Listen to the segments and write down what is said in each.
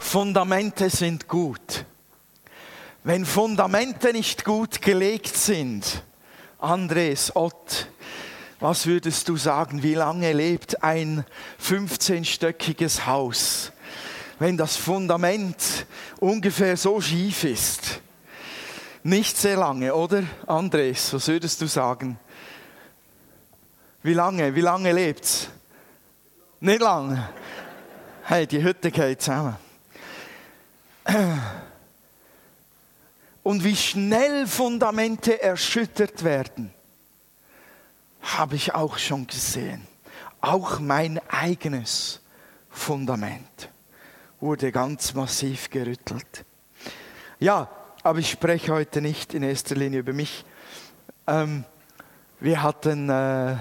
Fundamente sind gut. Wenn Fundamente nicht gut gelegt sind, Andres, Ott, was würdest du sagen, wie lange lebt ein 15-stöckiges Haus, wenn das Fundament ungefähr so schief ist? Nicht sehr lange, oder? Andres, was würdest du sagen? Wie lange? Wie lange lebt's? Nicht lange. Hey, die Hütte geht zusammen. Und wie schnell Fundamente erschüttert werden, habe ich auch schon gesehen. Auch mein eigenes Fundament wurde ganz massiv gerüttelt. Ja, aber ich spreche heute nicht in erster Linie über mich. Ähm, wir hatten äh,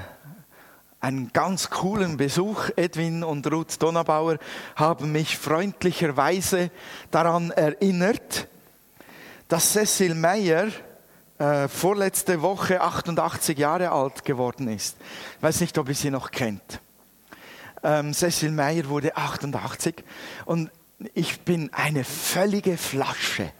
einen ganz coolen Besuch. Edwin und Ruth Donabauer haben mich freundlicherweise daran erinnert, dass Cecil Meyer äh, vorletzte Woche 88 Jahre alt geworden ist. Ich weiß nicht, ob ihr sie noch kennt. Ähm, Cecil Meyer wurde 88 und ich bin eine völlige Flasche,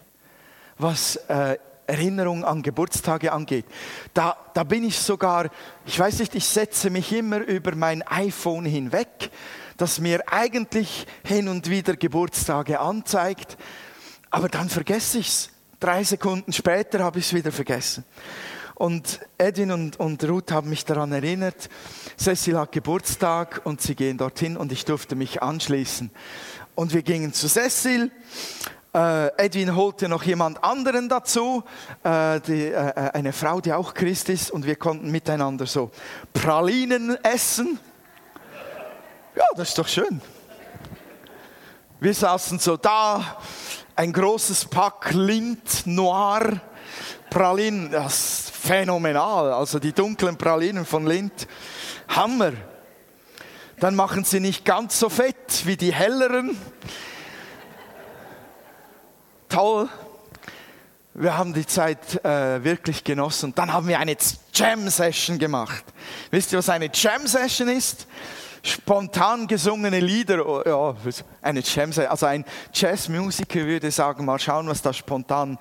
was äh, Erinnerung an Geburtstage angeht. Da, da bin ich sogar, ich weiß nicht, ich setze mich immer über mein iPhone hinweg, das mir eigentlich hin und wieder Geburtstage anzeigt, aber dann vergesse ich es. Drei Sekunden später habe ich es wieder vergessen. Und Edwin und, und Ruth haben mich daran erinnert, Cecil hat Geburtstag und sie gehen dorthin und ich durfte mich anschließen. Und wir gingen zu Cecil Edwin holte noch jemand anderen dazu, äh, die, äh, äh, eine Frau, die auch Christ ist, und wir konnten miteinander so Pralinen essen. Ja, das ist doch schön. Wir saßen so da, ein großes Pack Lind Noir Pralinen, das ist phänomenal. Also die dunklen Pralinen von Lind, Hammer. Dann machen sie nicht ganz so fett wie die helleren toll. Wir haben die Zeit äh, wirklich genossen. Dann haben wir eine Jam-Session gemacht. Wisst ihr, was eine Jam-Session ist? Spontan gesungene Lieder, oh, ja, eine Jam, also ein Jazzmusiker würde sagen, mal schauen, was da spontan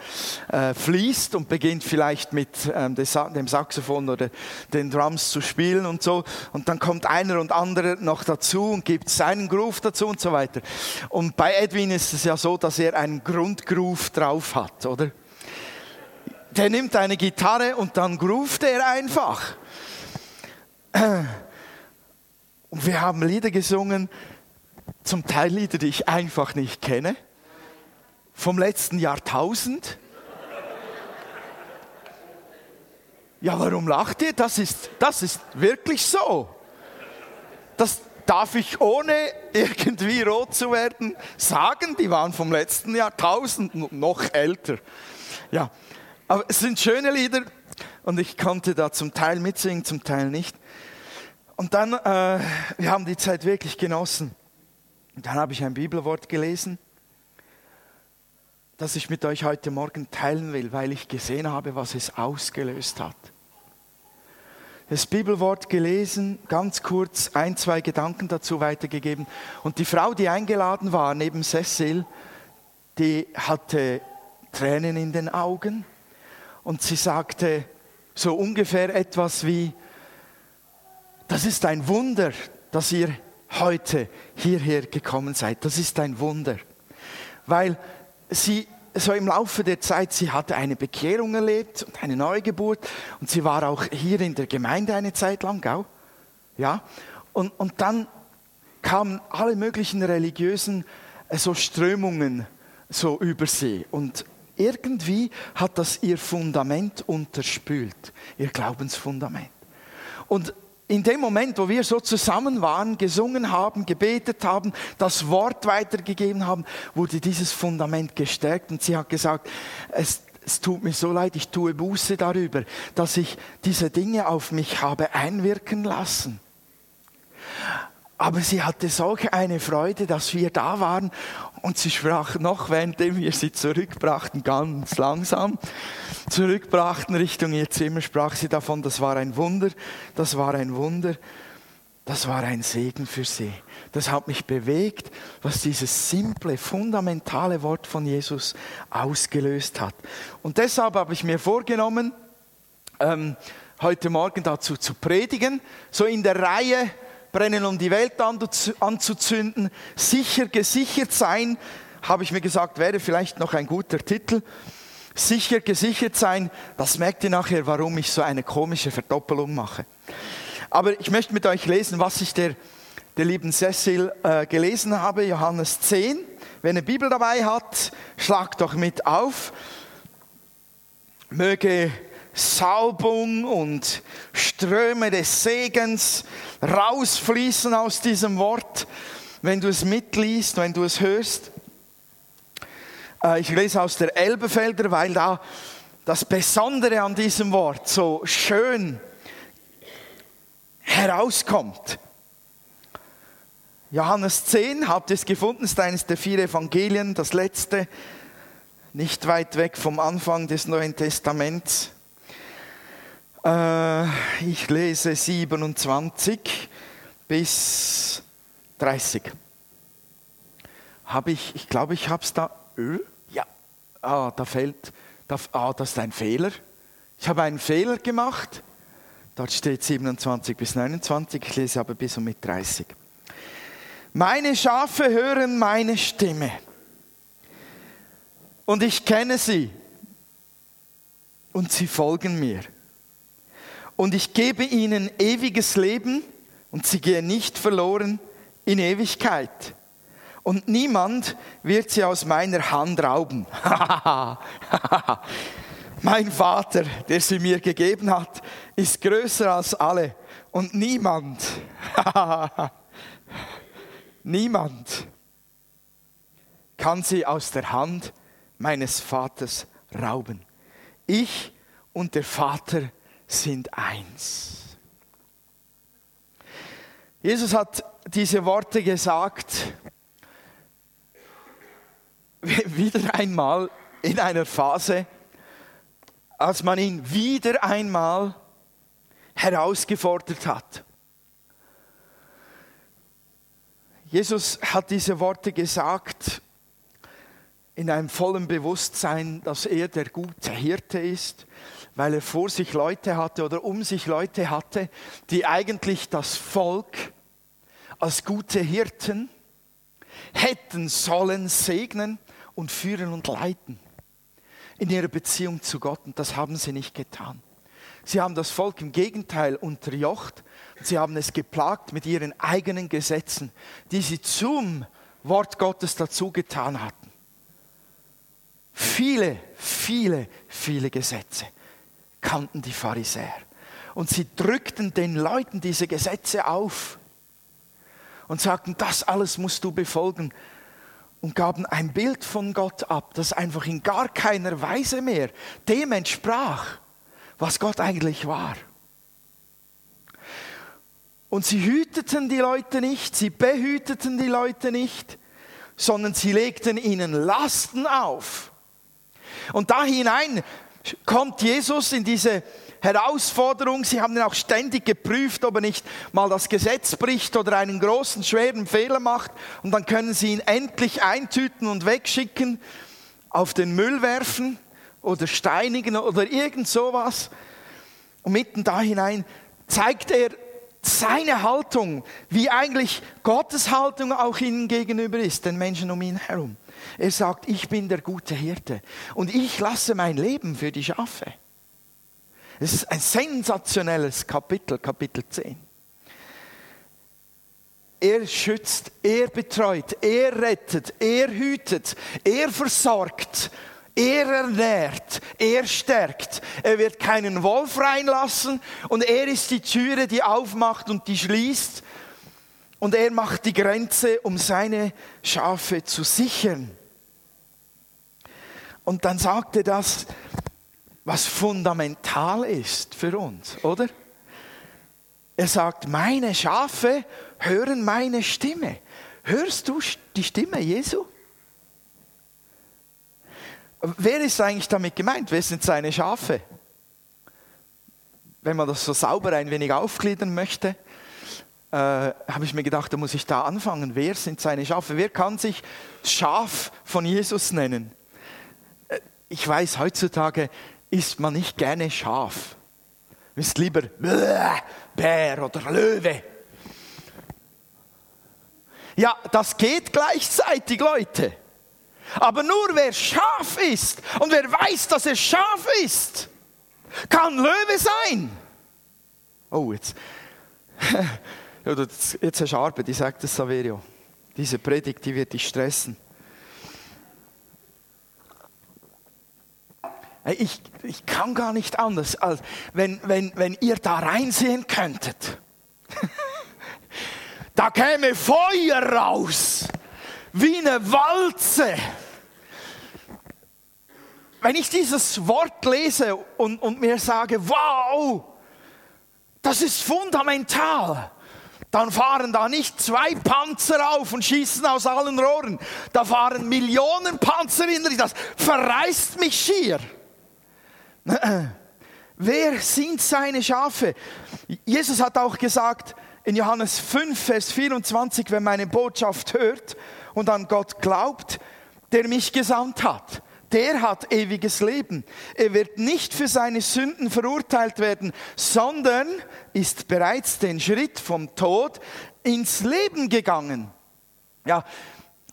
äh, fließt und beginnt vielleicht mit ähm, dem Saxophon oder den Drums zu spielen und so. Und dann kommt einer und andere noch dazu und gibt seinen Groove dazu und so weiter. Und bei Edwin ist es ja so, dass er einen Grundgroove drauf hat, oder? Der nimmt eine Gitarre und dann groovt er einfach. Und wir haben Lieder gesungen, zum Teil Lieder, die ich einfach nicht kenne, vom letzten Jahrtausend. Ja, warum lacht ihr? Das ist, das ist wirklich so. Das darf ich ohne irgendwie rot zu werden sagen. Die waren vom letzten Jahrtausend noch älter. Ja, aber es sind schöne Lieder und ich konnte da zum Teil mitsingen, zum Teil nicht. Und dann, äh, wir haben die Zeit wirklich genossen. Und dann habe ich ein Bibelwort gelesen, das ich mit euch heute Morgen teilen will, weil ich gesehen habe, was es ausgelöst hat. Das Bibelwort gelesen, ganz kurz ein, zwei Gedanken dazu weitergegeben. Und die Frau, die eingeladen war, neben Cecil, die hatte Tränen in den Augen und sie sagte so ungefähr etwas wie, das ist ein Wunder, dass ihr heute hierher gekommen seid. Das ist ein Wunder. Weil sie so im Laufe der Zeit, sie hatte eine Bekehrung erlebt und eine Neugeburt und sie war auch hier in der Gemeinde eine Zeit lang, gell? Ja. Und, und dann kamen alle möglichen religiösen äh, so Strömungen so über sie und irgendwie hat das ihr Fundament unterspült, ihr Glaubensfundament. Und in dem Moment, wo wir so zusammen waren, gesungen haben, gebetet haben, das Wort weitergegeben haben, wurde dieses Fundament gestärkt und sie hat gesagt, es, es tut mir so leid, ich tue Buße darüber, dass ich diese Dinge auf mich habe einwirken lassen. Aber sie hatte solche eine Freude, dass wir da waren und sie sprach noch, währenddem wir sie zurückbrachten, ganz langsam, zurückbrachten Richtung ihr Zimmer, sprach sie davon, das war ein Wunder, das war ein Wunder. das war ein Segen für sie. Das hat mich bewegt, was dieses simple, fundamentale Wort von Jesus ausgelöst hat. Und deshalb habe ich mir vorgenommen, ähm, heute Morgen dazu zu predigen, so in der Reihe brennen, um die Welt anzuzünden, sicher gesichert sein, habe ich mir gesagt, wäre vielleicht noch ein guter Titel. Sicher gesichert sein, das merkt ihr nachher, warum ich so eine komische Verdoppelung mache. Aber ich möchte mit euch lesen, was ich der, der lieben Cecil äh, gelesen habe, Johannes 10. Wenn ihr Bibel dabei hat, schlagt doch mit auf. Möge Salbung und Ströme des Segens rausfließen aus diesem Wort, wenn du es mitliest, wenn du es hörst. Äh, ich lese aus der Elbefelder, weil da das Besondere an diesem Wort so schön herauskommt. Johannes 10, habt ihr es gefunden, ist eines der vier Evangelien, das letzte, nicht weit weg vom Anfang des Neuen Testaments. Äh, ich lese 27 bis 30. Habe ich, ich glaube, ich habe es da. Ja. Ah, da fällt. Da, ah, das ist ein Fehler. Ich habe einen Fehler gemacht. Dort steht 27 bis 29, ich lese aber bis und mit 30. Meine Schafe hören meine Stimme und ich kenne sie und sie folgen mir. Und ich gebe ihnen ewiges Leben und sie gehen nicht verloren in Ewigkeit. Und niemand wird sie aus meiner Hand rauben. Mein Vater, der sie mir gegeben hat, ist größer als alle und niemand, niemand kann sie aus der Hand meines Vaters rauben. Ich und der Vater sind eins. Jesus hat diese Worte gesagt, wieder einmal in einer Phase, als man ihn wieder einmal herausgefordert hat. Jesus hat diese Worte gesagt in einem vollen Bewusstsein, dass er der gute Hirte ist, weil er vor sich Leute hatte oder um sich Leute hatte, die eigentlich das Volk als gute Hirten hätten sollen segnen und führen und leiten in ihrer Beziehung zu Gott und das haben sie nicht getan. Sie haben das Volk im Gegenteil unterjocht sie haben es geplagt mit ihren eigenen Gesetzen, die sie zum Wort Gottes dazu getan hatten. Viele, viele, viele Gesetze kannten die Pharisäer. Und sie drückten den Leuten diese Gesetze auf und sagten, das alles musst du befolgen und gaben ein Bild von Gott ab, das einfach in gar keiner Weise mehr dem entsprach, was Gott eigentlich war. Und sie hüteten die Leute nicht, sie behüteten die Leute nicht, sondern sie legten ihnen Lasten auf. Und da hinein kommt Jesus in diese Herausforderung. Sie haben ihn auch ständig geprüft, ob er nicht mal das Gesetz bricht oder einen großen, schweren Fehler macht. Und dann können sie ihn endlich eintüten und wegschicken, auf den Müll werfen oder steinigen oder irgend sowas. Und mitten da hinein zeigt er seine Haltung, wie eigentlich Gottes Haltung auch ihnen gegenüber ist, den Menschen um ihn herum. Er sagt, ich bin der gute Hirte und ich lasse mein Leben für die Schafe. Es ist ein sensationelles Kapitel, Kapitel 10. Er schützt, er betreut, er rettet, er hütet, er versorgt, er ernährt, er stärkt. Er wird keinen Wolf reinlassen und er ist die Türe, die aufmacht und die schließt. Und er macht die Grenze, um seine Schafe zu sichern. Und dann sagt er das, was fundamental ist für uns, oder? Er sagt, meine Schafe hören meine Stimme. Hörst du die Stimme Jesu? Wer ist eigentlich damit gemeint? Wer sind seine Schafe? Wenn man das so sauber ein wenig aufgliedern möchte. Äh, habe ich mir gedacht, da muss ich da anfangen. Wer sind seine Schafe? Wer kann sich Schaf von Jesus nennen? Äh, ich weiß, heutzutage isst man nicht gerne Schaf. Ist lieber Bär oder Löwe. Ja, das geht gleichzeitig, Leute. Aber nur wer Schaf ist und wer weiß, dass er Schaf ist, kann Löwe sein. Oh, jetzt. Jetzt hast du Arbeit, ich sage das Saverio. Diese Predigt, die wird dich stressen. Ich, ich kann gar nicht anders, als wenn, wenn, wenn ihr da reinsehen könntet. da käme Feuer raus, wie eine Walze. Wenn ich dieses Wort lese und, und mir sage, wow, das ist fundamental, dann fahren da nicht zwei Panzer auf und schießen aus allen Rohren. Da fahren Millionen Panzer in das verreißt mich schier. Wer sind seine Schafe? Jesus hat auch gesagt in Johannes 5, Vers 24, wenn meine Botschaft hört und an Gott glaubt, der mich gesandt hat, der hat ewiges Leben. Er wird nicht für seine Sünden verurteilt werden, sondern ist bereits den Schritt vom Tod ins Leben gegangen. Ja,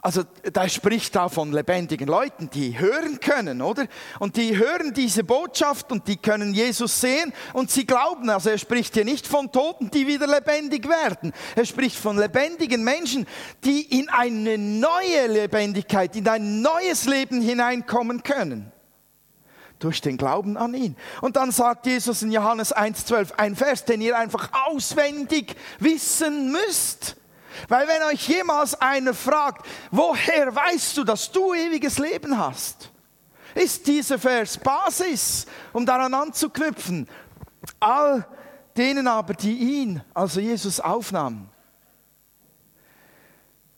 also da spricht da von lebendigen Leuten, die hören können, oder? Und die hören diese Botschaft und die können Jesus sehen und sie glauben. Also er spricht hier nicht von Toten, die wieder lebendig werden. Er spricht von lebendigen Menschen, die in eine neue Lebendigkeit, in ein neues Leben hineinkommen können. Durch den Glauben an ihn. Und dann sagt Jesus in Johannes 1,12 ein Vers, den ihr einfach auswendig wissen müsst. Weil wenn euch jemals einer fragt, woher weißt du, dass du ewiges Leben hast, ist dieser Vers Basis, um daran anzuknüpfen. All denen aber, die ihn, also Jesus, aufnahmen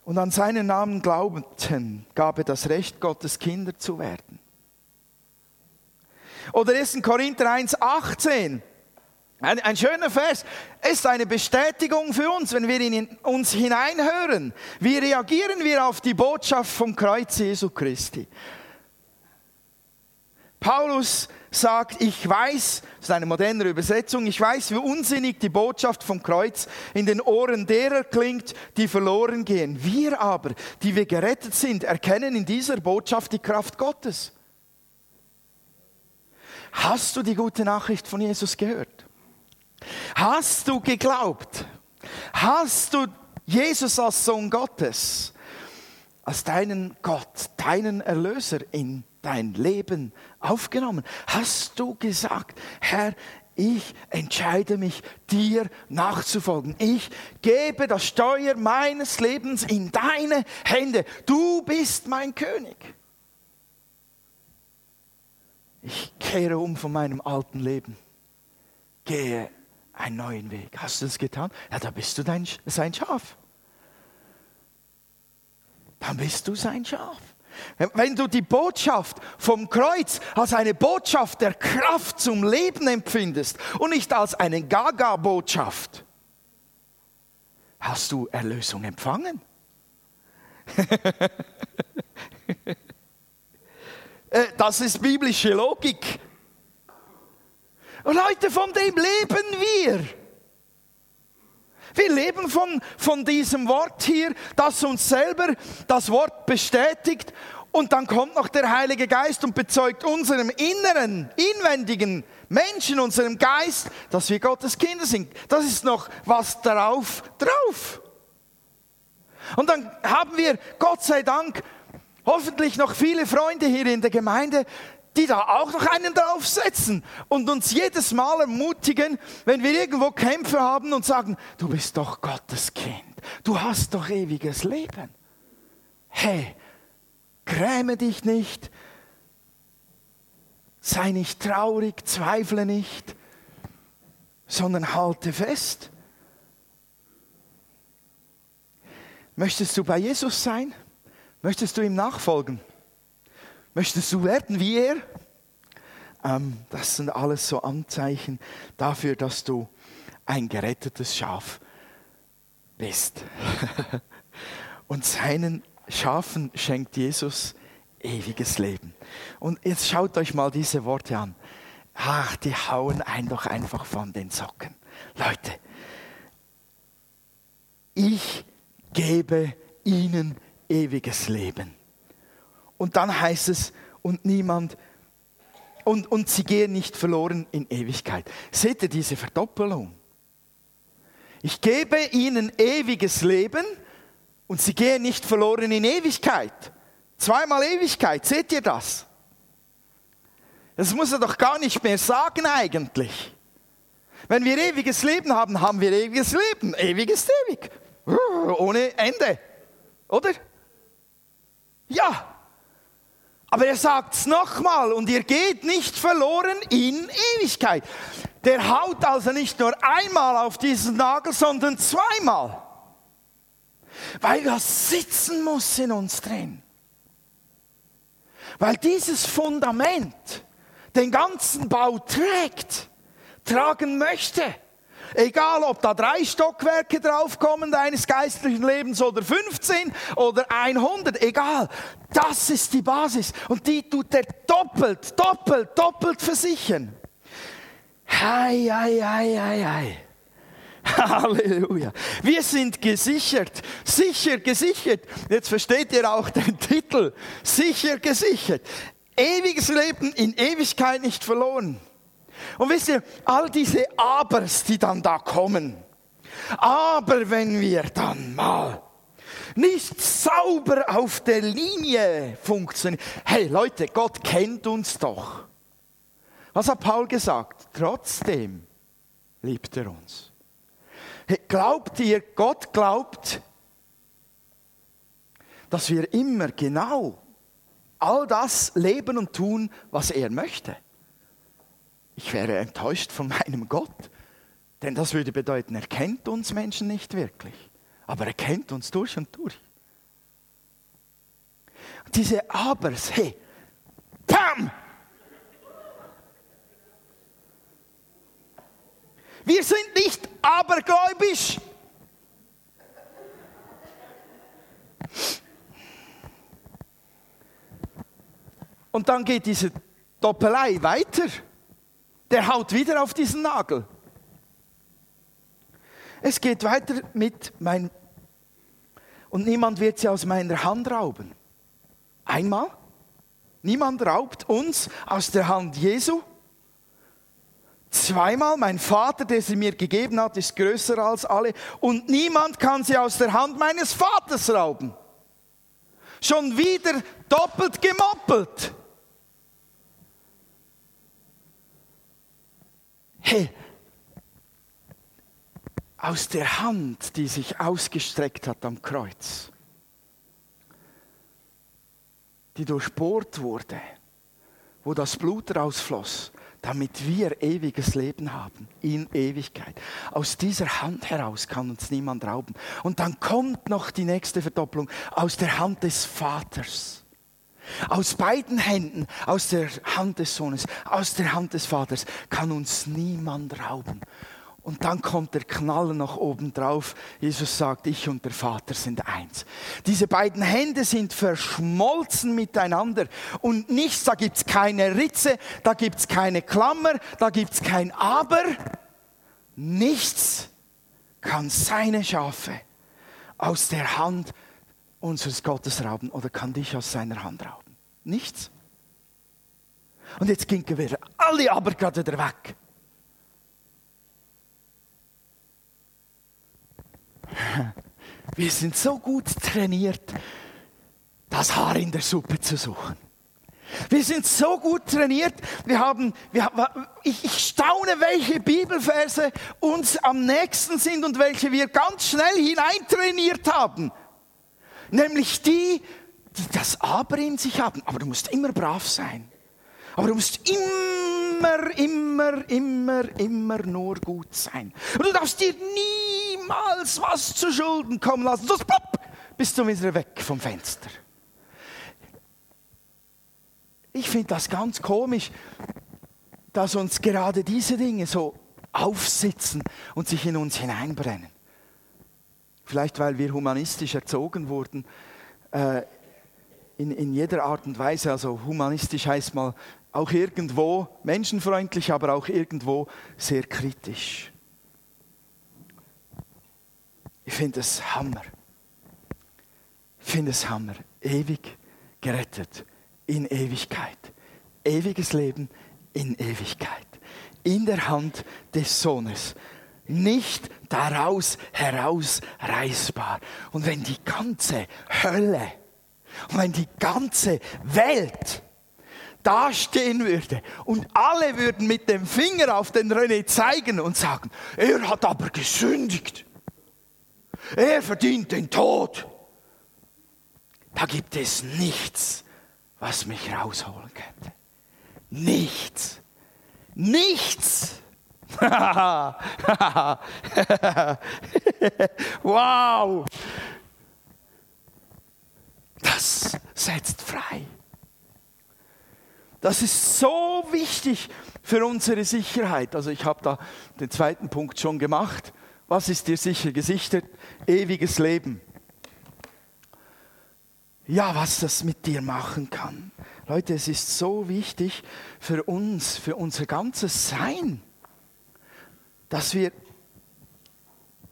und an seinen Namen glaubten, gab er das Recht, Gottes Kinder zu werden. Oder 1. Korinther 1, 18. Ein, ein, schöner Vers ist eine Bestätigung für uns, wenn wir in uns hineinhören. Wie reagieren wir auf die Botschaft vom Kreuz Jesu Christi? Paulus sagt, ich weiß, das ist eine moderne Übersetzung, ich weiß, wie unsinnig die Botschaft vom Kreuz in den Ohren derer klingt, die verloren gehen. Wir aber, die wir gerettet sind, erkennen in dieser Botschaft die Kraft Gottes. Hast du die gute Nachricht von Jesus gehört? Hast du geglaubt? Hast du Jesus als Sohn Gottes, als deinen Gott, deinen Erlöser in dein Leben aufgenommen? Hast du gesagt, Herr, ich entscheide mich, dir nachzufolgen. Ich gebe das Steuer meines Lebens in deine Hände. Du bist mein König. Ich kehre um von meinem alten Leben. Gehe einen neuen Weg. Hast du das getan? Ja, da bist du dein, sein Schaf. Dann bist du sein Schaf. Wenn du die Botschaft vom Kreuz als eine Botschaft der Kraft zum Leben empfindest und nicht als eine Gaga-Botschaft, hast du Erlösung empfangen. Äh, das ist biblische Logik. Leute, von dem leben wir. Wir leben von, von diesem Wort hier, das uns selber das Wort bestätigt. Und dann kommt noch der Heilige Geist und bezeugt unserem inneren, inwendigen Menschen, unserem Geist, dass wir Gottes Kinder sind. Das ist noch was darauf drauf. Und dann haben wir, Gott sei Dank, hoffentlich noch viele Freunde hier in der Gemeinde, die da auch noch einen draufsetzen und uns jedes Mal ermutigen, wenn wir irgendwo Kämpfe haben und sagen, du bist doch Gottes Kind, du hast doch ewiges Leben. Hey, gräme dich nicht, sei nicht traurig, zweifle nicht, sondern halte fest. Möchtest du bei Jesus sein? Möchtest du ihm nachfolgen? Möchtest du werden wie er? Ähm, das sind alles so Anzeichen dafür, dass du ein gerettetes Schaf bist. Und seinen Schafen schenkt Jesus ewiges Leben. Und jetzt schaut euch mal diese Worte an. Ach, die hauen einen doch einfach von den Socken. Leute, ich gebe ihnen ewiges Leben. Und dann heißt es, und niemand, und, und sie gehen nicht verloren in Ewigkeit. Seht ihr diese Verdoppelung? Ich gebe ihnen ewiges Leben und sie gehen nicht verloren in Ewigkeit. Zweimal Ewigkeit, seht ihr das? Das muss er doch gar nicht mehr sagen eigentlich. Wenn wir ewiges Leben haben, haben wir ewiges Leben. Ewiges ewig. Ohne Ende. Oder? Ja. Aber er sagt es nochmal und ihr geht nicht verloren in Ewigkeit. Der haut also nicht nur einmal auf diesen Nagel, sondern zweimal. Weil das sitzen muss in uns drin. Weil dieses Fundament den ganzen Bau trägt, tragen möchte. Egal, ob da drei Stockwerke draufkommen deines geistlichen Lebens oder 15 oder 100, egal. Das ist die Basis und die tut er doppelt, doppelt, doppelt versichern. Hei, hei, hei, hei, hei. Halleluja. Wir sind gesichert, sicher gesichert. Jetzt versteht ihr auch den Titel. Sicher gesichert. Ewiges Leben in Ewigkeit nicht verloren. Und wisst ihr, all diese Abers, die dann da kommen. Aber wenn wir dann mal nicht sauber auf der Linie funktionieren. Hey Leute, Gott kennt uns doch. Was hat Paul gesagt? Trotzdem liebt er uns. Glaubt ihr, Gott glaubt, dass wir immer genau all das leben und tun, was er möchte? Ich wäre enttäuscht von meinem Gott, denn das würde bedeuten, er kennt uns Menschen nicht wirklich, aber er kennt uns durch und durch. Diese Abers, hey, Pam! Wir sind nicht abergläubisch. Und dann geht diese Doppelei weiter. Der haut wieder auf diesen Nagel. Es geht weiter mit mein und niemand wird sie aus meiner Hand rauben. Einmal, niemand raubt uns aus der Hand Jesu. Zweimal, mein Vater, der sie mir gegeben hat, ist größer als alle und niemand kann sie aus der Hand meines Vaters rauben. Schon wieder doppelt gemoppelt. Hey, aus der Hand, die sich ausgestreckt hat am Kreuz, die durchbohrt wurde, wo das Blut rausfloss, damit wir ewiges Leben haben, in Ewigkeit. Aus dieser Hand heraus kann uns niemand rauben. Und dann kommt noch die nächste Verdopplung aus der Hand des Vaters. Aus beiden Händen, aus der Hand des Sohnes, aus der Hand des Vaters kann uns niemand rauben. Und dann kommt der Knaller nach oben drauf. Jesus sagt, ich und der Vater sind eins. Diese beiden Hände sind verschmolzen miteinander. Und nichts, da gibt's keine Ritze, da gibt's keine Klammer, da gibt's kein Aber. Nichts kann seine Schafe aus der Hand unseres Gottes rauben oder kann dich aus seiner Hand rauben. Nichts. Und jetzt ging wir alle aber gerade wieder weg. Wir sind so gut trainiert, das Haar in der Suppe zu suchen. Wir sind so gut trainiert. Wir haben, wir, ich, ich staune, welche Bibelverse uns am nächsten sind und welche wir ganz schnell hineintrainiert haben. Nämlich die, die das Aber in sich haben. Aber du musst immer brav sein. Aber du musst immer, immer, immer, immer nur gut sein. Und du darfst dir niemals was zu Schulden kommen lassen. Sonst plopp, bist du wieder weg vom Fenster. Ich finde das ganz komisch, dass uns gerade diese Dinge so aufsitzen und sich in uns hineinbrennen. Vielleicht weil wir humanistisch erzogen wurden, äh, in, in jeder Art und Weise. Also humanistisch heißt mal auch irgendwo menschenfreundlich, aber auch irgendwo sehr kritisch. Ich finde es Hammer. Ich finde es Hammer. Ewig gerettet in Ewigkeit. Ewiges Leben in Ewigkeit. In der Hand des Sohnes. Nicht daraus herausreißbar. Und wenn die ganze Hölle und wenn die ganze Welt dastehen würde und alle würden mit dem Finger auf den René zeigen und sagen, er hat aber gesündigt. Er verdient den Tod. Da gibt es nichts, was mich rausholen könnte. Nichts. Nichts. wow. Das setzt frei. Das ist so wichtig für unsere Sicherheit. Also ich habe da den zweiten Punkt schon gemacht. Was ist dir sicher gesichert? Ewiges Leben. Ja, was das mit dir machen kann. Leute, es ist so wichtig für uns, für unser ganzes Sein, dass wir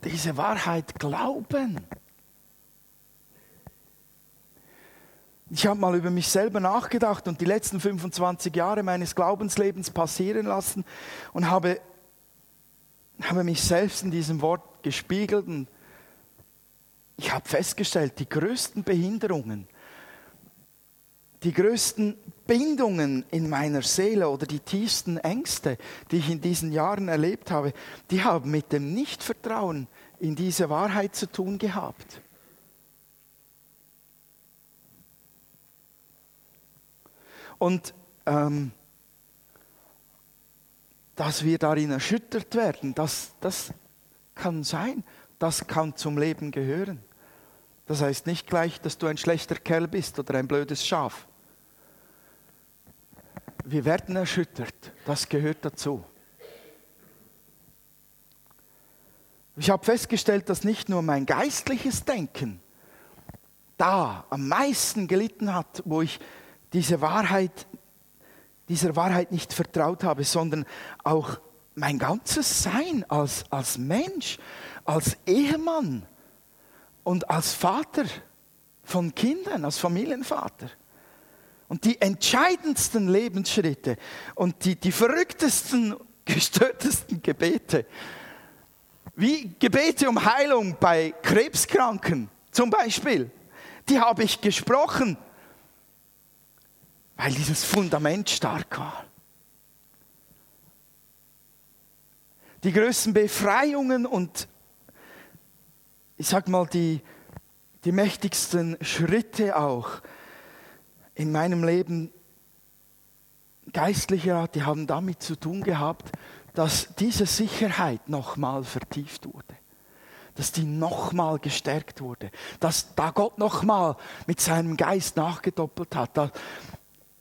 diese Wahrheit glauben. Ich habe mal über mich selber nachgedacht und die letzten 25 Jahre meines Glaubenslebens passieren lassen und habe, habe mich selbst in diesem Wort gespiegelt und ich habe festgestellt, die größten Behinderungen, die größten Bindungen in meiner Seele oder die tiefsten Ängste, die ich in diesen Jahren erlebt habe, die haben mit dem Nichtvertrauen in diese Wahrheit zu tun gehabt. Und ähm, dass wir darin erschüttert werden, das, das kann sein, das kann zum Leben gehören. Das heißt nicht gleich, dass du ein schlechter Kerl bist oder ein blödes Schaf. Wir werden erschüttert, das gehört dazu. Ich habe festgestellt, dass nicht nur mein geistliches Denken da am meisten gelitten hat, wo ich diese Wahrheit, dieser Wahrheit nicht vertraut habe, sondern auch mein ganzes Sein als, als Mensch, als Ehemann und als Vater von Kindern, als Familienvater. Und die entscheidendsten Lebensschritte und die, die verrücktesten, gestörtesten Gebete, wie Gebete um Heilung bei Krebskranken zum Beispiel, die habe ich gesprochen weil dieses Fundament stark war. Die größten Befreiungen und ich sag mal die, die mächtigsten Schritte auch in meinem Leben geistlicher die haben damit zu tun gehabt, dass diese Sicherheit nochmal vertieft wurde. Dass die nochmal gestärkt wurde. Dass da Gott nochmal mit seinem Geist nachgedoppelt hat. Da,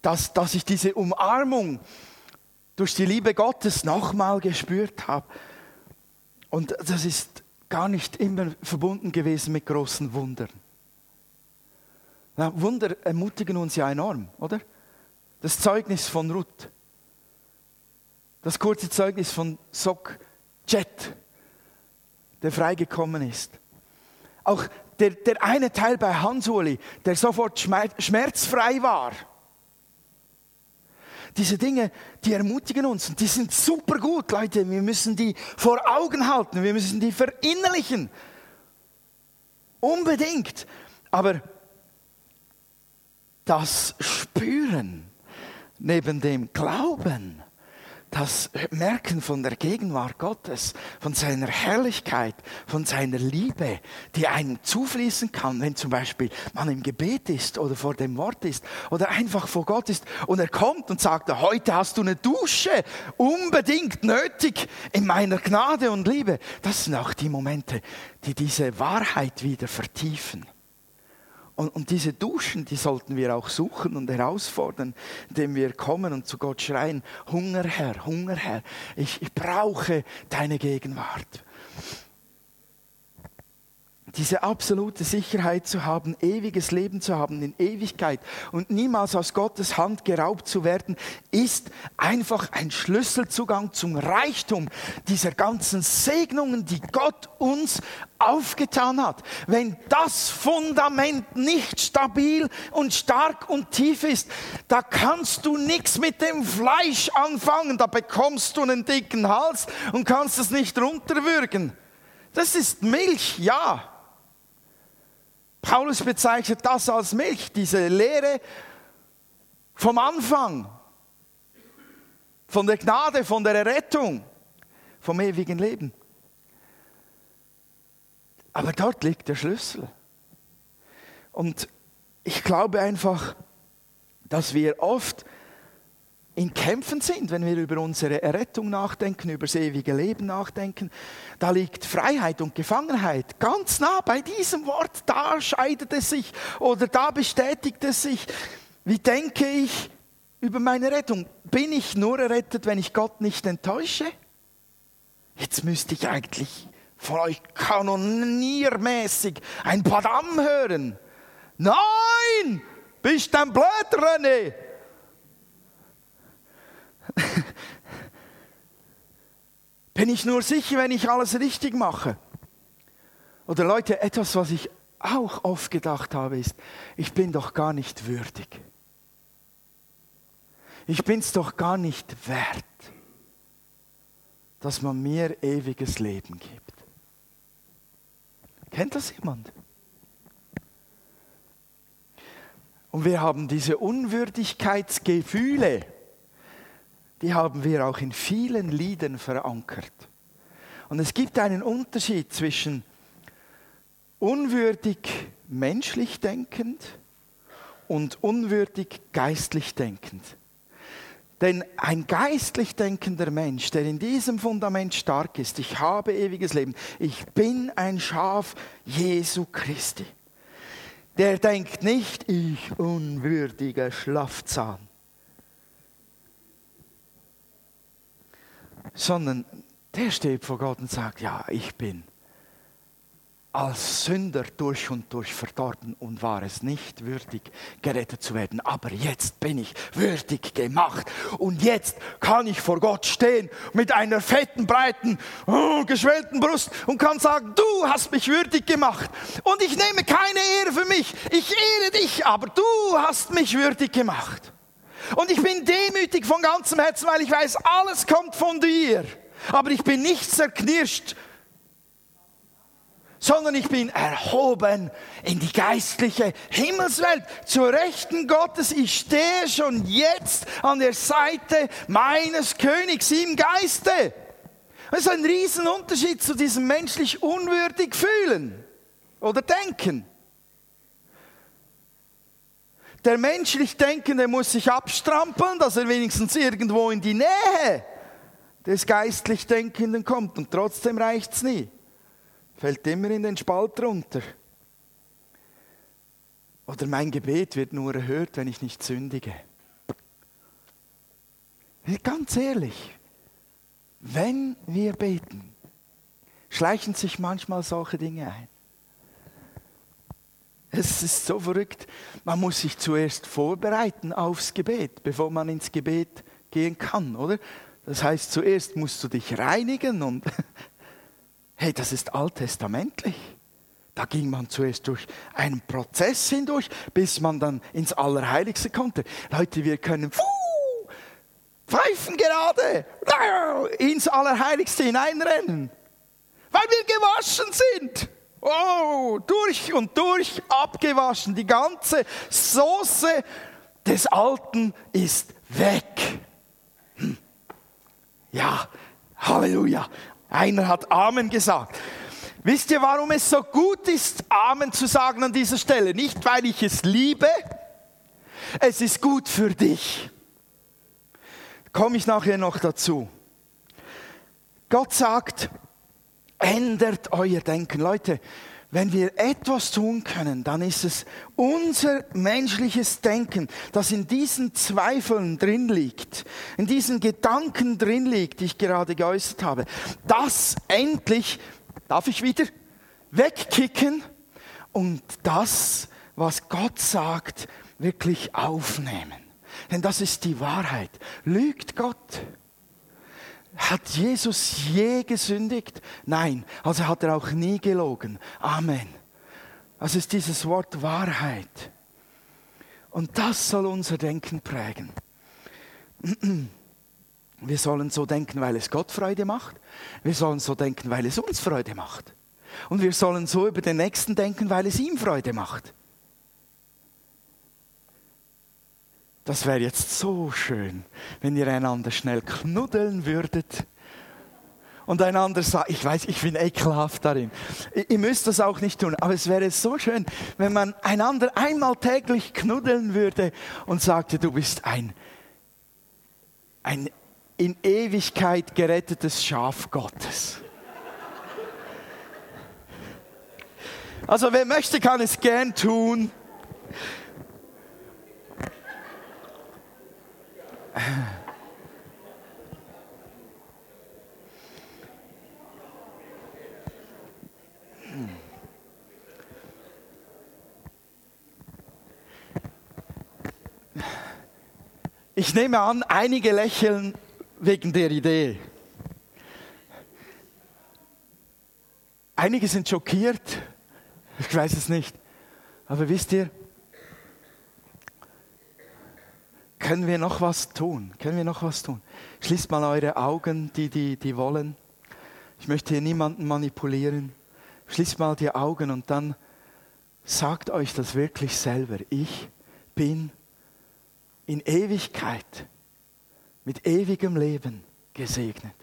dass, dass ich diese Umarmung durch die Liebe Gottes nochmal gespürt habe. Und das ist gar nicht immer verbunden gewesen mit großen Wundern. Na, Wunder ermutigen uns ja enorm, oder? Das Zeugnis von Ruth, das kurze Zeugnis von Sok Jet, der freigekommen ist. Auch der, der eine Teil bei Hans-Uli, der sofort schmerzfrei war diese Dinge, die ermutigen uns und die sind super gut, Leute. Wir müssen die vor Augen halten, wir müssen die verinnerlichen. Unbedingt. Aber das Spüren neben dem Glauben, das Merken von der Gegenwart Gottes, von seiner Herrlichkeit, von seiner Liebe, die einem zufließen kann, wenn zum Beispiel man im Gebet ist oder vor dem Wort ist oder einfach vor Gott ist und er kommt und sagt, heute hast du eine Dusche, unbedingt nötig in meiner Gnade und Liebe. Das sind auch die Momente, die diese Wahrheit wieder vertiefen. Und, und, diese Duschen, die sollten wir auch suchen und herausfordern, indem wir kommen und zu Gott schreien, Hunger Herr, Hunger Herr, ich, ich brauche deine Gegenwart. Diese absolute Sicherheit zu haben, ewiges Leben zu haben in Ewigkeit und niemals aus Gottes Hand geraubt zu werden, ist einfach ein Schlüsselzugang zum Reichtum dieser ganzen Segnungen, die Gott uns aufgetan hat. Wenn das Fundament nicht stabil und stark und tief ist, da kannst du nichts mit dem Fleisch anfangen, da bekommst du einen dicken Hals und kannst es nicht runterwürgen. Das ist Milch, ja. Paulus bezeichnet das als Milch, diese Lehre vom Anfang, von der Gnade, von der Errettung, vom ewigen Leben. Aber dort liegt der Schlüssel. Und ich glaube einfach, dass wir oft in Kämpfen sind, wenn wir über unsere Errettung nachdenken, über das ewige Leben nachdenken. Da liegt Freiheit und Gefangenheit ganz nah bei diesem Wort. Da scheidet es sich oder da bestätigt es sich. Wie denke ich über meine Rettung? Bin ich nur errettet, wenn ich Gott nicht enttäusche? Jetzt müsste ich eigentlich von euch kanoniermäßig ein Padam hören. Nein! Bist du ein blöd, René? Bin ich nur sicher, wenn ich alles richtig mache? Oder Leute, etwas, was ich auch oft gedacht habe, ist, ich bin doch gar nicht würdig. Ich bin es doch gar nicht wert, dass man mir ewiges Leben gibt. Kennt das jemand? Und wir haben diese Unwürdigkeitsgefühle die haben wir auch in vielen Liedern verankert. Und es gibt einen Unterschied zwischen unwürdig menschlich denkend und unwürdig geistlich denkend. Denn ein geistlich denkender Mensch, der in diesem Fundament stark ist, ich habe ewiges Leben, ich bin ein Schaf Jesu Christi, der denkt nicht, ich unwürdiger Schlafzahn, sondern der steht vor Gott und sagt, ja, ich bin als Sünder durch und durch verdorben und war es nicht würdig, gerettet zu werden. Aber jetzt bin ich würdig gemacht und jetzt kann ich vor Gott stehen mit einer fetten, breiten, oh, geschwellten Brust und kann sagen, du hast mich würdig gemacht und ich nehme keine Ehre für mich, ich ehre dich, aber du hast mich würdig gemacht. Und ich bin demütig von ganzem Herzen, weil ich weiß, alles kommt von dir. Aber ich bin nicht zerknirscht, sondern ich bin erhoben in die geistliche Himmelswelt, zur Rechten Gottes. Ich stehe schon jetzt an der Seite meines Königs im Geiste. Das ist ein Riesenunterschied zu diesem menschlich unwürdig fühlen oder denken. Der menschlich Denkende muss sich abstrampeln, dass er wenigstens irgendwo in die Nähe des geistlich Denkenden kommt. Und trotzdem reicht es nie. Fällt immer in den Spalt runter. Oder mein Gebet wird nur erhört, wenn ich nicht sündige. Ganz ehrlich, wenn wir beten, schleichen sich manchmal solche Dinge ein. Es ist so verrückt. Man muss sich zuerst vorbereiten aufs Gebet, bevor man ins Gebet gehen kann, oder? Das heißt, zuerst musst du dich reinigen und hey, das ist alttestamentlich. Da ging man zuerst durch einen Prozess hindurch, bis man dann ins Allerheiligste konnte. Leute, wir können pfeifen gerade ins Allerheiligste hineinrennen, weil wir gewaschen sind. Oh, durch und durch abgewaschen. Die ganze Soße des Alten ist weg. Hm. Ja, Halleluja. Einer hat Amen gesagt. Wisst ihr, warum es so gut ist, Amen zu sagen an dieser Stelle? Nicht, weil ich es liebe, es ist gut für dich. Komme ich nachher noch dazu. Gott sagt, Ändert euer Denken. Leute, wenn wir etwas tun können, dann ist es unser menschliches Denken, das in diesen Zweifeln drin liegt, in diesen Gedanken drin liegt, die ich gerade geäußert habe, das endlich, darf ich wieder, wegkicken und das, was Gott sagt, wirklich aufnehmen. Denn das ist die Wahrheit. Lügt Gott? Hat Jesus je gesündigt? Nein, also hat er auch nie gelogen. Amen. Also ist dieses Wort Wahrheit. Und das soll unser Denken prägen. Wir sollen so denken, weil es Gott Freude macht. Wir sollen so denken, weil es uns Freude macht. Und wir sollen so über den Nächsten denken, weil es ihm Freude macht. Das wäre jetzt so schön, wenn ihr einander schnell knuddeln würdet und einander sagt, ich weiß, ich bin ekelhaft darin. Ihr müsst das auch nicht tun, aber es wäre so schön, wenn man einander einmal täglich knuddeln würde und sagte, du bist ein, ein in Ewigkeit gerettetes Schaf Gottes. Also wer möchte, kann es gern tun. Ich nehme an, einige lächeln wegen der Idee. Einige sind schockiert, ich weiß es nicht. Aber wisst ihr, können wir noch was tun? Können wir noch was tun? Schließt mal eure Augen, die, die, die wollen. Ich möchte hier niemanden manipulieren. Schließt mal die Augen und dann sagt euch das wirklich selber. Ich bin in Ewigkeit mit ewigem Leben gesegnet.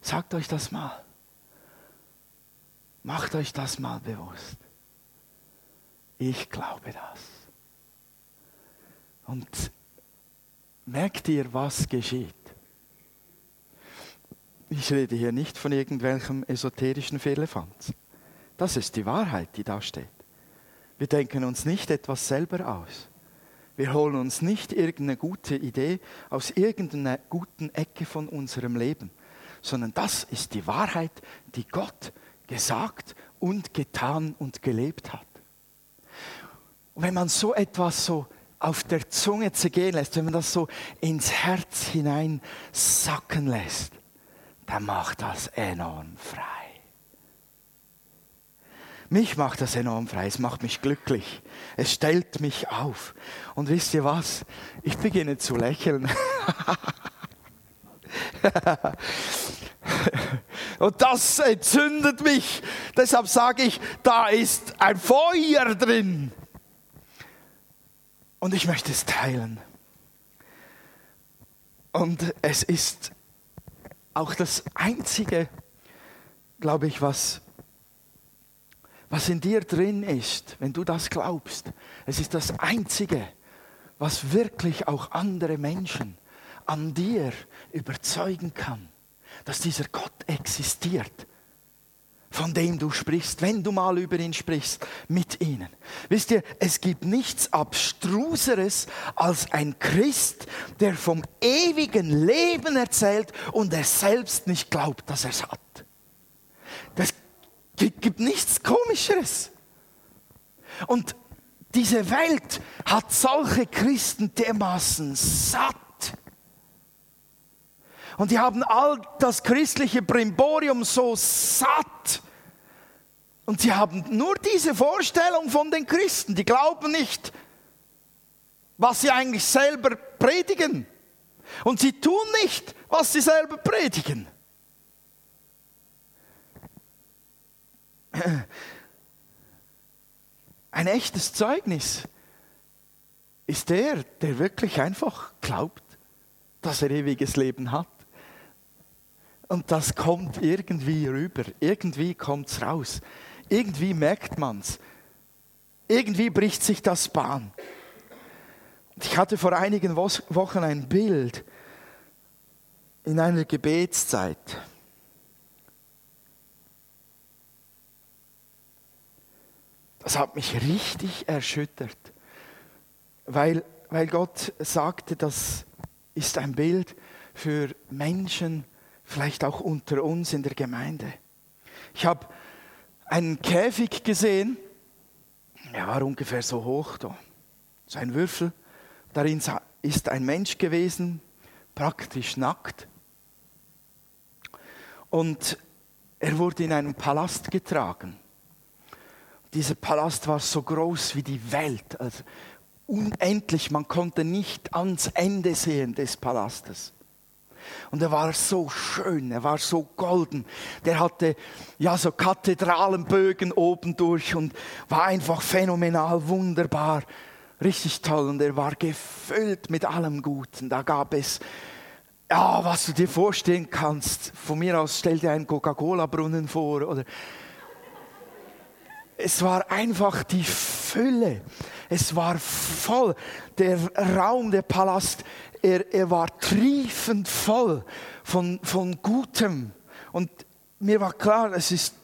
Sagt euch das mal. Macht euch das mal bewusst. Ich glaube das. Und merkt ihr, was geschieht? Ich rede hier nicht von irgendwelchem esoterischen Firlefanz. Das ist die Wahrheit, die da steht. Wir denken uns nicht etwas selber aus. Wir holen uns nicht irgendeine gute Idee aus irgendeiner guten Ecke von unserem Leben, sondern das ist die Wahrheit, die Gott gesagt und getan und gelebt hat. Und wenn man so etwas so auf der Zunge zergehen lässt, wenn man das so ins Herz hinein sacken lässt, dann macht das enorm frei. Mich macht das enorm frei, es macht mich glücklich, es stellt mich auf. Und wisst ihr was? Ich beginne zu lächeln. Und das entzündet mich. Deshalb sage ich, da ist ein Feuer drin. Und ich möchte es teilen. Und es ist auch das Einzige, glaube ich, was was in dir drin ist, wenn du das glaubst, es ist das Einzige, was wirklich auch andere Menschen an dir überzeugen kann, dass dieser Gott existiert, von dem du sprichst, wenn du mal über ihn sprichst, mit ihnen. Wisst ihr, es gibt nichts Abstruseres als ein Christ, der vom ewigen Leben erzählt und er selbst nicht glaubt, dass er es hat. Das gibt nichts Komischeres. Und diese Welt hat solche Christen dermaßen satt. Und die haben all das christliche Brimborium so satt. Und sie haben nur diese Vorstellung von den Christen. Die glauben nicht, was sie eigentlich selber predigen. Und sie tun nicht, was sie selber predigen. Ein echtes Zeugnis ist der, der wirklich einfach glaubt, dass er ewiges Leben hat. Und das kommt irgendwie rüber, irgendwie kommt es raus, irgendwie merkt man es, irgendwie bricht sich das Bahn. Ich hatte vor einigen Wochen ein Bild in einer Gebetszeit. Das hat mich richtig erschüttert, weil, weil Gott sagte, das ist ein Bild für Menschen, vielleicht auch unter uns in der Gemeinde. Ich habe einen Käfig gesehen. Er war ungefähr so hoch, da. so ein Würfel. Darin ist ein Mensch gewesen, praktisch nackt. Und er wurde in einen Palast getragen. Dieser Palast war so groß wie die Welt, also unendlich, man konnte nicht ans Ende sehen des Palastes. Und er war so schön, er war so golden. Der hatte ja so Kathedralenbögen oben durch und war einfach phänomenal wunderbar. Richtig toll. Und er war gefüllt mit allem Guten. Da gab es, ja, was du dir vorstellen kannst. Von mir aus stell dir einen Coca-Cola-Brunnen vor. Oder es war einfach die Fülle. Es war voll. Der Raum, der Palast, er, er war triefend voll von, von Gutem. Und mir war klar, es ist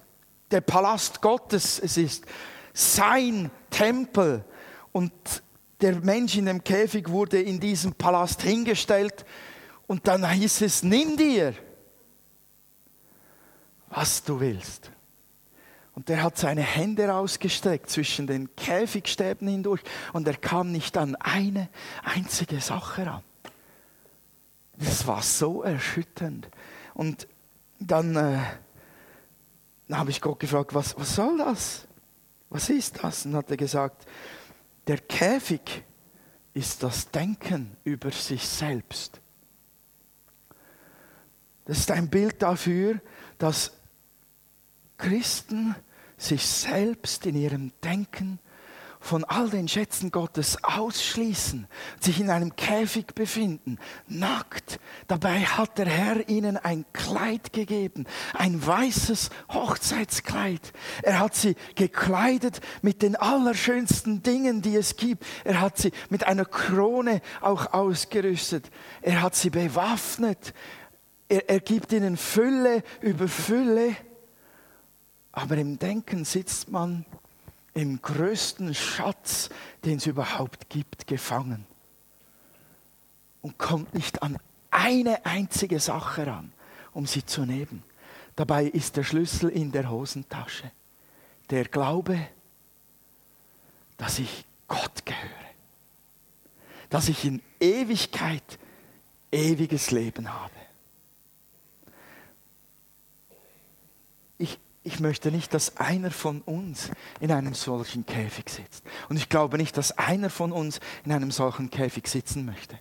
der Palast Gottes, es ist sein Tempel. Und der Mensch in dem Käfig wurde in diesem Palast hingestellt und dann hieß es, nimm dir, was du willst. Und er hat seine Hände rausgestreckt zwischen den Käfigstäben hindurch und er kam nicht an eine einzige Sache ran. Das war so erschütternd. Und dann, äh, dann habe ich Gott gefragt, was, was soll das? Was ist das? Und hat er gesagt, der Käfig ist das Denken über sich selbst. Das ist ein Bild dafür, dass Christen sich selbst in ihrem Denken von all den Schätzen Gottes ausschließen, sich in einem Käfig befinden, nackt. Dabei hat der Herr ihnen ein Kleid gegeben, ein weißes Hochzeitskleid. Er hat sie gekleidet mit den allerschönsten Dingen, die es gibt. Er hat sie mit einer Krone auch ausgerüstet. Er hat sie bewaffnet. Er, er gibt ihnen Fülle über Fülle. Aber im Denken sitzt man im größten Schatz, den es überhaupt gibt, gefangen und kommt nicht an eine einzige Sache ran, um sie zu nehmen. Dabei ist der Schlüssel in der Hosentasche. Der Glaube, dass ich Gott gehöre, dass ich in Ewigkeit ewiges Leben habe. Ich möchte nicht, dass einer von uns in einem solchen Käfig sitzt. Und ich glaube nicht, dass einer von uns in einem solchen Käfig sitzen möchte.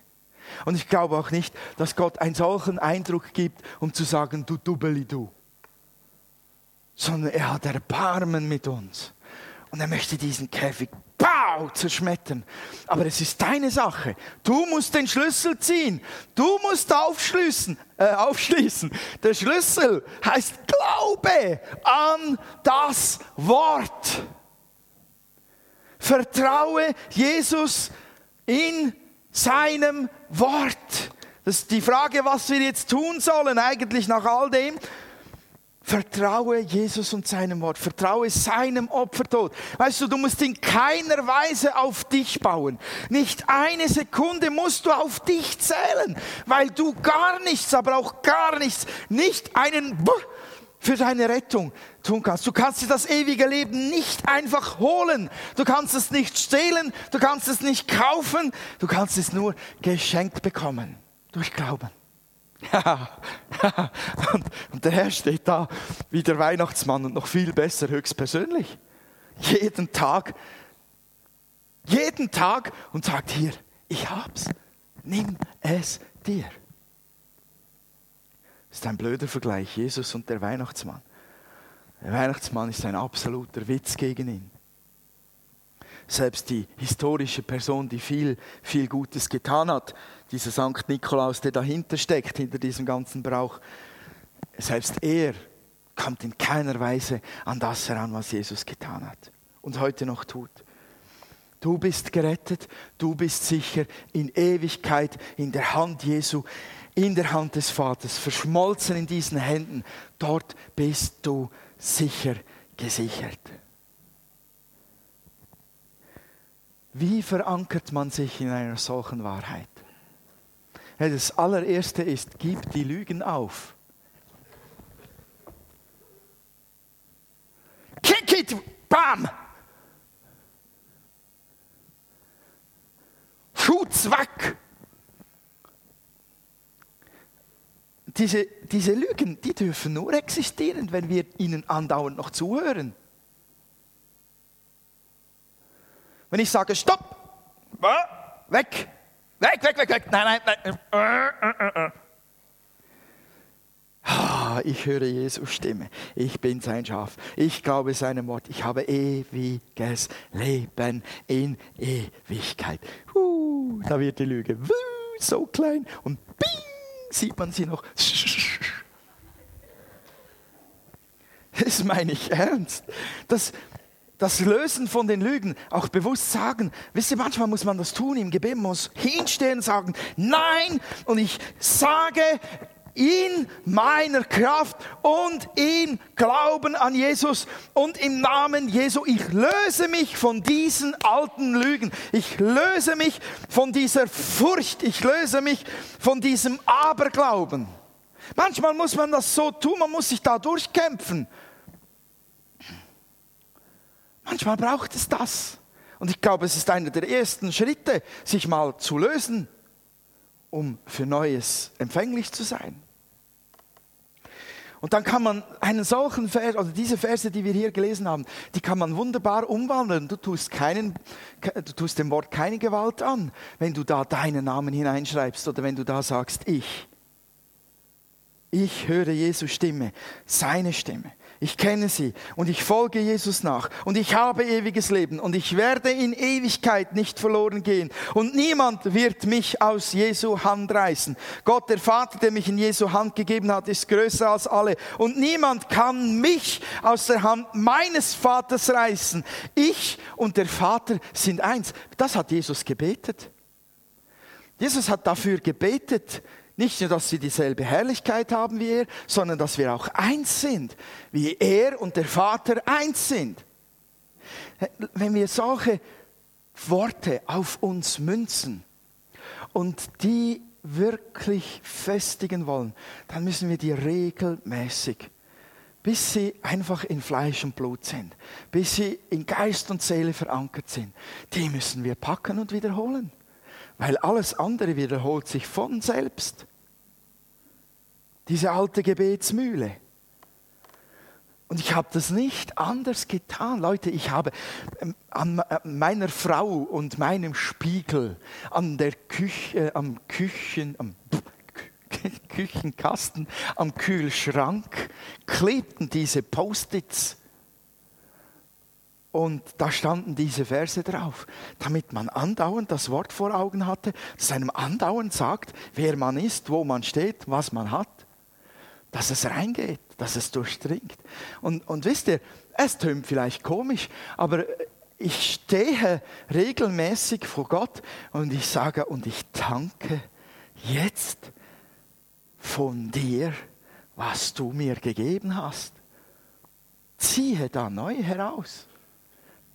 Und ich glaube auch nicht, dass Gott einen solchen Eindruck gibt, um zu sagen, du Dubbeli du. Sondern er hat Erbarmen mit uns. Und er möchte diesen Käfig pow, zerschmettern. Aber es ist deine Sache. Du musst den Schlüssel ziehen. Du musst aufschließen. Äh, aufschließen. Der Schlüssel heißt Glaube an das Wort. Vertraue Jesus in seinem Wort. Das ist die Frage, was wir jetzt tun sollen, eigentlich nach all dem. Vertraue Jesus und seinem Wort. Vertraue seinem Opfertod. Weißt du, du musst in keiner Weise auf dich bauen. Nicht eine Sekunde musst du auf dich zählen, weil du gar nichts, aber auch gar nichts, nicht einen für deine Rettung tun kannst. Du kannst dir das ewige Leben nicht einfach holen. Du kannst es nicht stehlen. Du kannst es nicht kaufen. Du kannst es nur geschenkt bekommen. Durch Glauben. Und der Herr steht da wie der Weihnachtsmann und noch viel besser höchstpersönlich. Jeden Tag, jeden Tag und sagt hier, ich hab's, nimm es dir. Das ist ein blöder Vergleich, Jesus und der Weihnachtsmann. Der Weihnachtsmann ist ein absoluter Witz gegen ihn. Selbst die historische Person, die viel, viel Gutes getan hat, dieser Sankt Nikolaus, der dahinter steckt, hinter diesem ganzen Brauch, selbst er kommt in keiner Weise an das heran, was Jesus getan hat und heute noch tut. Du bist gerettet, du bist sicher in Ewigkeit in der Hand Jesu, in der Hand des Vaters, verschmolzen in diesen Händen. Dort bist du sicher gesichert. Wie verankert man sich in einer solchen Wahrheit? Das allererste ist, gib die Lügen auf. Kick geht, bam! Schutz weg! Diese, diese Lügen, die dürfen nur existieren, wenn wir ihnen andauernd noch zuhören. Wenn ich sage, stopp, weg, weg, weg, weg, weg, nein, nein, nein. Ah, ich höre Jesu Stimme. Ich bin sein Schaf. Ich glaube seinem Wort. Ich habe ewiges Leben in Ewigkeit. Uh, da wird die Lüge so klein und bing, sieht man sie noch. Das meine ich ernst. Das, das Lösen von den Lügen auch bewusst sagen. Wisst ihr, manchmal muss man das tun im Gebet, man muss hinstehen und sagen, nein, und ich sage in meiner Kraft und im Glauben an Jesus und im Namen Jesu. Ich löse mich von diesen alten Lügen. Ich löse mich von dieser Furcht. Ich löse mich von diesem Aberglauben. Manchmal muss man das so tun, man muss sich da durchkämpfen. Manchmal braucht es das. Und ich glaube, es ist einer der ersten Schritte, sich mal zu lösen, um für Neues empfänglich zu sein. Und dann kann man einen solchen Vers, oder diese Verse, die wir hier gelesen haben, die kann man wunderbar umwandeln. Du tust, keinen, du tust dem Wort keine Gewalt an, wenn du da deinen Namen hineinschreibst oder wenn du da sagst, ich. Ich höre Jesu Stimme, seine Stimme. Ich kenne sie und ich folge Jesus nach und ich habe ewiges Leben und ich werde in Ewigkeit nicht verloren gehen und niemand wird mich aus Jesu Hand reißen. Gott, der Vater, der mich in Jesu Hand gegeben hat, ist größer als alle und niemand kann mich aus der Hand meines Vaters reißen. Ich und der Vater sind eins. Das hat Jesus gebetet. Jesus hat dafür gebetet, nicht nur, dass sie dieselbe Herrlichkeit haben wie er, sondern dass wir auch eins sind, wie er und der Vater eins sind. Wenn wir solche Worte auf uns münzen und die wirklich festigen wollen, dann müssen wir die regelmäßig, bis sie einfach in Fleisch und Blut sind, bis sie in Geist und Seele verankert sind, die müssen wir packen und wiederholen. Weil alles andere wiederholt sich von selbst. Diese alte Gebetsmühle. Und ich habe das nicht anders getan. Leute, ich habe ähm, an meiner Frau und meinem Spiegel, an der Küche, am Küchen, am Küchenkasten, am Kühlschrank klebten diese Post-its und da standen diese Verse drauf, damit man andauernd das Wort vor Augen hatte, das einem andauernd sagt, wer man ist, wo man steht, was man hat, dass es reingeht, dass es durchdringt. Und, und wisst ihr, es tönt vielleicht komisch, aber ich stehe regelmäßig vor Gott und ich sage, und ich danke jetzt von dir, was du mir gegeben hast. Ziehe da neu heraus.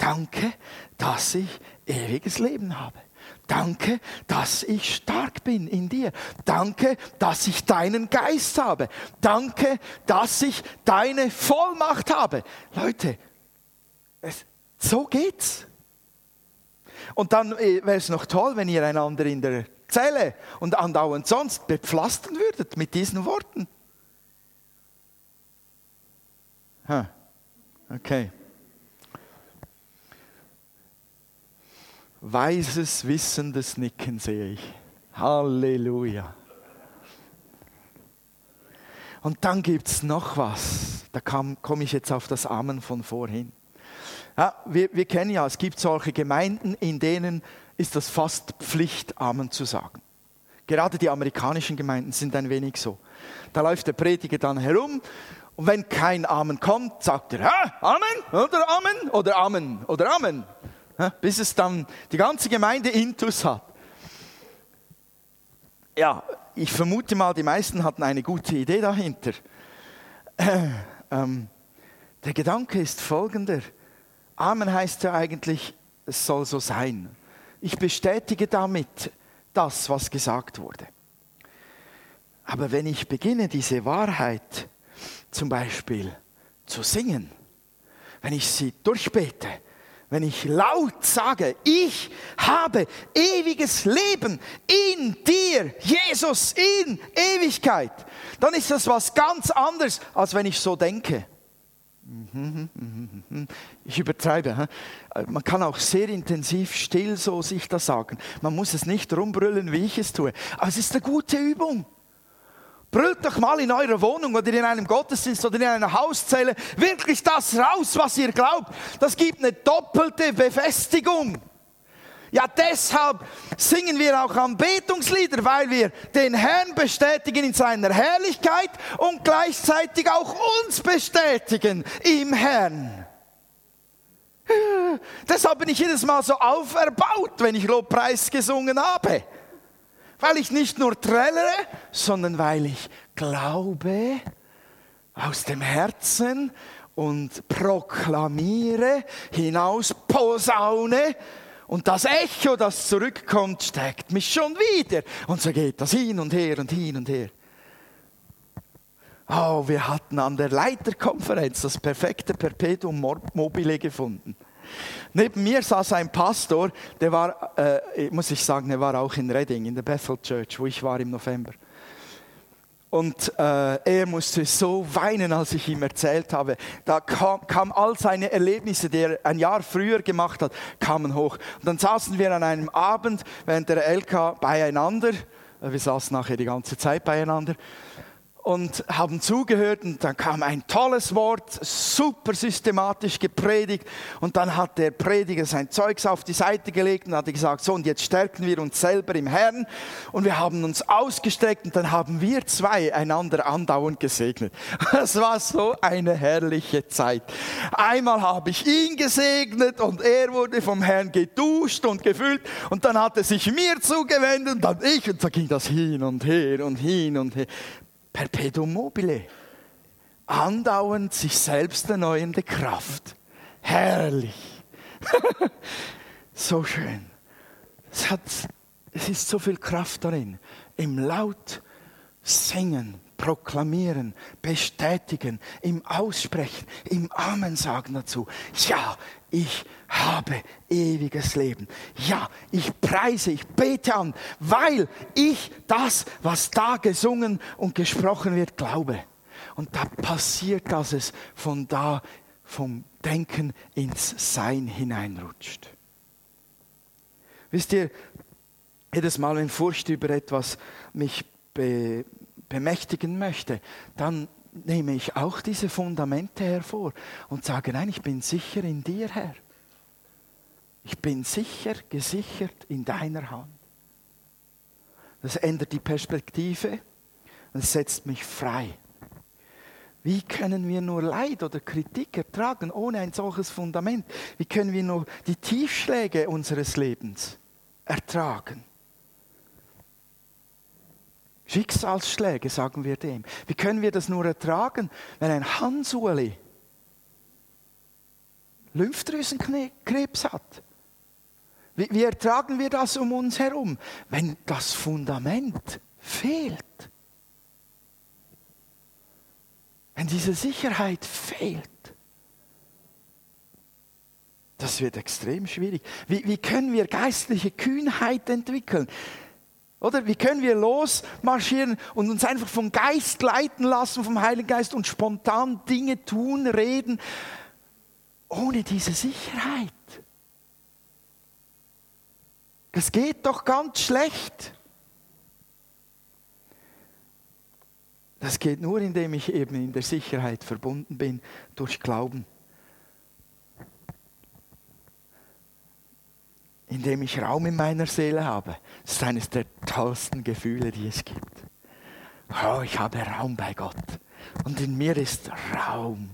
Danke, dass ich ewiges Leben habe. Danke, dass ich stark bin in dir. Danke, dass ich deinen Geist habe. Danke, dass ich deine Vollmacht habe. Leute, es, so geht's. Und dann äh, wäre es noch toll, wenn ihr einander in der Zelle und andauernd sonst bepflastern würdet mit diesen Worten. Okay. Weises, wissendes Nicken sehe ich. Halleluja. Und dann gibt es noch was. Da komme ich jetzt auf das Amen von vorhin. Ja, wir, wir kennen ja, es gibt solche Gemeinden, in denen ist das fast Pflicht, Amen zu sagen. Gerade die amerikanischen Gemeinden sind ein wenig so. Da läuft der Prediger dann herum und wenn kein Amen kommt, sagt er, Amen oder Amen oder Amen oder Amen bis es dann die ganze Gemeinde Intus hat. Ja, ich vermute mal, die meisten hatten eine gute Idee dahinter. Äh, ähm, der Gedanke ist folgender. Amen heißt ja eigentlich, es soll so sein. Ich bestätige damit das, was gesagt wurde. Aber wenn ich beginne, diese Wahrheit zum Beispiel zu singen, wenn ich sie durchbete, wenn ich laut sage, ich habe ewiges Leben in dir, Jesus, in Ewigkeit, dann ist das was ganz anderes, als wenn ich so denke. Ich übertreibe. Man kann auch sehr intensiv still so sich das sagen. Man muss es nicht rumbrüllen, wie ich es tue. Aber es ist eine gute Übung. Brüllt doch mal in eurer Wohnung oder in einem Gottesdienst oder in einer Hauszelle wirklich das raus, was ihr glaubt. Das gibt eine doppelte Befestigung. Ja, deshalb singen wir auch Anbetungslieder, weil wir den Herrn bestätigen in seiner Herrlichkeit und gleichzeitig auch uns bestätigen im Herrn. Deshalb bin ich jedes Mal so auferbaut, wenn ich Lobpreis gesungen habe. Weil ich nicht nur trällere, sondern weil ich glaube aus dem Herzen und proklamiere, hinaus posaune und das Echo, das zurückkommt, steckt mich schon wieder. Und so geht das hin und her und hin und her. Oh, wir hatten an der Leiterkonferenz das perfekte Perpetuum mobile gefunden. Neben mir saß ein Pastor, der war, äh, muss ich sagen, er war auch in Reading, in der Bethel Church, wo ich war im November. Und äh, er musste so weinen, als ich ihm erzählt habe. Da kam, kam all seine Erlebnisse, die er ein Jahr früher gemacht hat, kamen hoch. Und dann saßen wir an einem Abend während der LK beieinander. Wir saßen nachher die ganze Zeit beieinander und haben zugehört und dann kam ein tolles Wort, super systematisch gepredigt und dann hat der Prediger sein Zeugs auf die Seite gelegt und hat gesagt, so und jetzt stärken wir uns selber im Herrn und wir haben uns ausgestreckt und dann haben wir zwei einander andauernd gesegnet. Es war so eine herrliche Zeit. Einmal habe ich ihn gesegnet und er wurde vom Herrn geduscht und gefüllt und dann hat er sich mir zugewendet und dann ich und so ging das hin und her und hin und her. Perpetuum mobile. Andauernd sich selbst erneuernde Kraft. Herrlich. so schön. Es, hat, es ist so viel Kraft darin. Im Laut singen, proklamieren, bestätigen, im Aussprechen, im Amen sagen dazu. Ja, ich habe ewiges Leben. Ja, ich preise, ich bete an, weil ich das, was da gesungen und gesprochen wird, glaube. Und da passiert, dass es von da, vom Denken ins Sein hineinrutscht. Wisst ihr, jedes Mal, wenn Furcht über etwas mich be bemächtigen möchte, dann nehme ich auch diese Fundamente hervor und sage, nein, ich bin sicher in dir, Herr. Ich bin sicher gesichert in deiner Hand. Das ändert die Perspektive und setzt mich frei. Wie können wir nur Leid oder Kritik ertragen ohne ein solches Fundament? Wie können wir nur die Tiefschläge unseres Lebens ertragen? Schicksalsschläge, sagen wir dem. Wie können wir das nur ertragen, wenn ein Hansueli Lymphdrüsenkrebs hat? Wie, wie ertragen wir das um uns herum, wenn das Fundament fehlt? Wenn diese Sicherheit fehlt? Das wird extrem schwierig. Wie, wie können wir geistliche Kühnheit entwickeln? Oder wie können wir losmarschieren und uns einfach vom Geist leiten lassen, vom Heiligen Geist und spontan Dinge tun, reden, ohne diese Sicherheit? Das geht doch ganz schlecht. Das geht nur, indem ich eben in der Sicherheit verbunden bin durch Glauben. Indem ich Raum in meiner Seele habe. Das ist eines der tollsten Gefühle, die es gibt. Oh, ich habe Raum bei Gott. Und in mir ist Raum,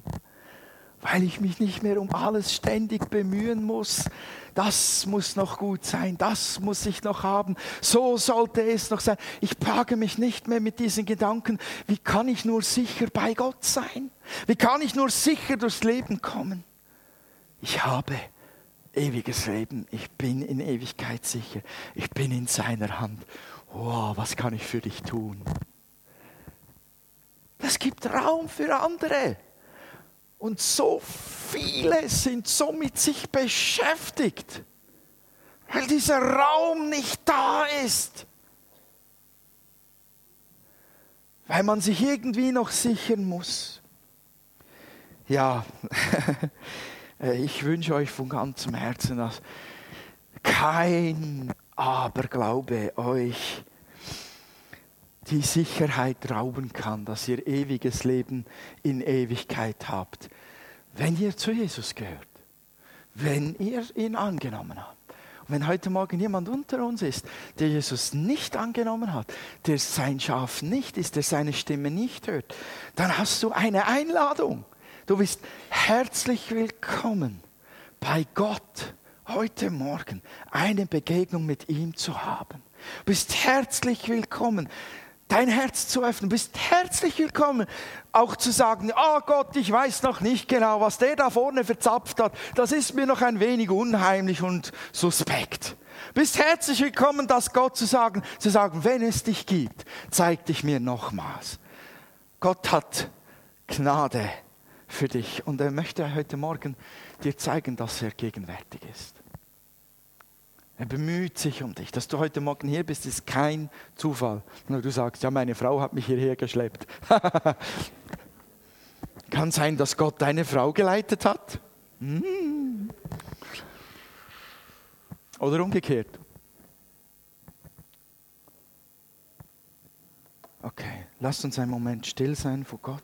weil ich mich nicht mehr um alles ständig bemühen muss. Das muss noch gut sein, das muss ich noch haben, so sollte es noch sein. Ich plage mich nicht mehr mit diesen Gedanken, wie kann ich nur sicher bei Gott sein? Wie kann ich nur sicher durchs Leben kommen? Ich habe ewiges Leben. Ich bin in Ewigkeit sicher. Ich bin in seiner Hand. Wow, was kann ich für dich tun? Das gibt Raum für andere. Und so viele sind so mit sich beschäftigt, weil dieser Raum nicht da ist. Weil man sich irgendwie noch sichern muss. Ja, ich wünsche euch von ganzem Herzen, dass kein Aberglaube euch die Sicherheit rauben kann, dass ihr ewiges Leben in Ewigkeit habt, wenn ihr zu Jesus gehört, wenn ihr ihn angenommen habt. Und wenn heute Morgen jemand unter uns ist, der Jesus nicht angenommen hat, der sein Schaf nicht ist, der seine Stimme nicht hört, dann hast du eine Einladung. Du bist herzlich willkommen bei Gott heute Morgen eine Begegnung mit ihm zu haben. Du bist herzlich willkommen dein Herz zu öffnen. Du bist herzlich willkommen, auch zu sagen, oh Gott, ich weiß noch nicht genau, was der da vorne verzapft hat. Das ist mir noch ein wenig unheimlich und suspekt. Du bist herzlich willkommen, das Gott zu sagen, zu sagen, wenn es dich gibt, zeig dich mir nochmals. Gott hat Gnade für dich und er möchte heute Morgen dir zeigen, dass er gegenwärtig ist. Er bemüht sich um dich. Dass du heute Morgen hier bist, ist kein Zufall. Nur du sagst, ja, meine Frau hat mich hierher geschleppt. Kann sein, dass Gott deine Frau geleitet hat. Hm. Oder umgekehrt. Okay, lasst uns einen Moment still sein vor Gott.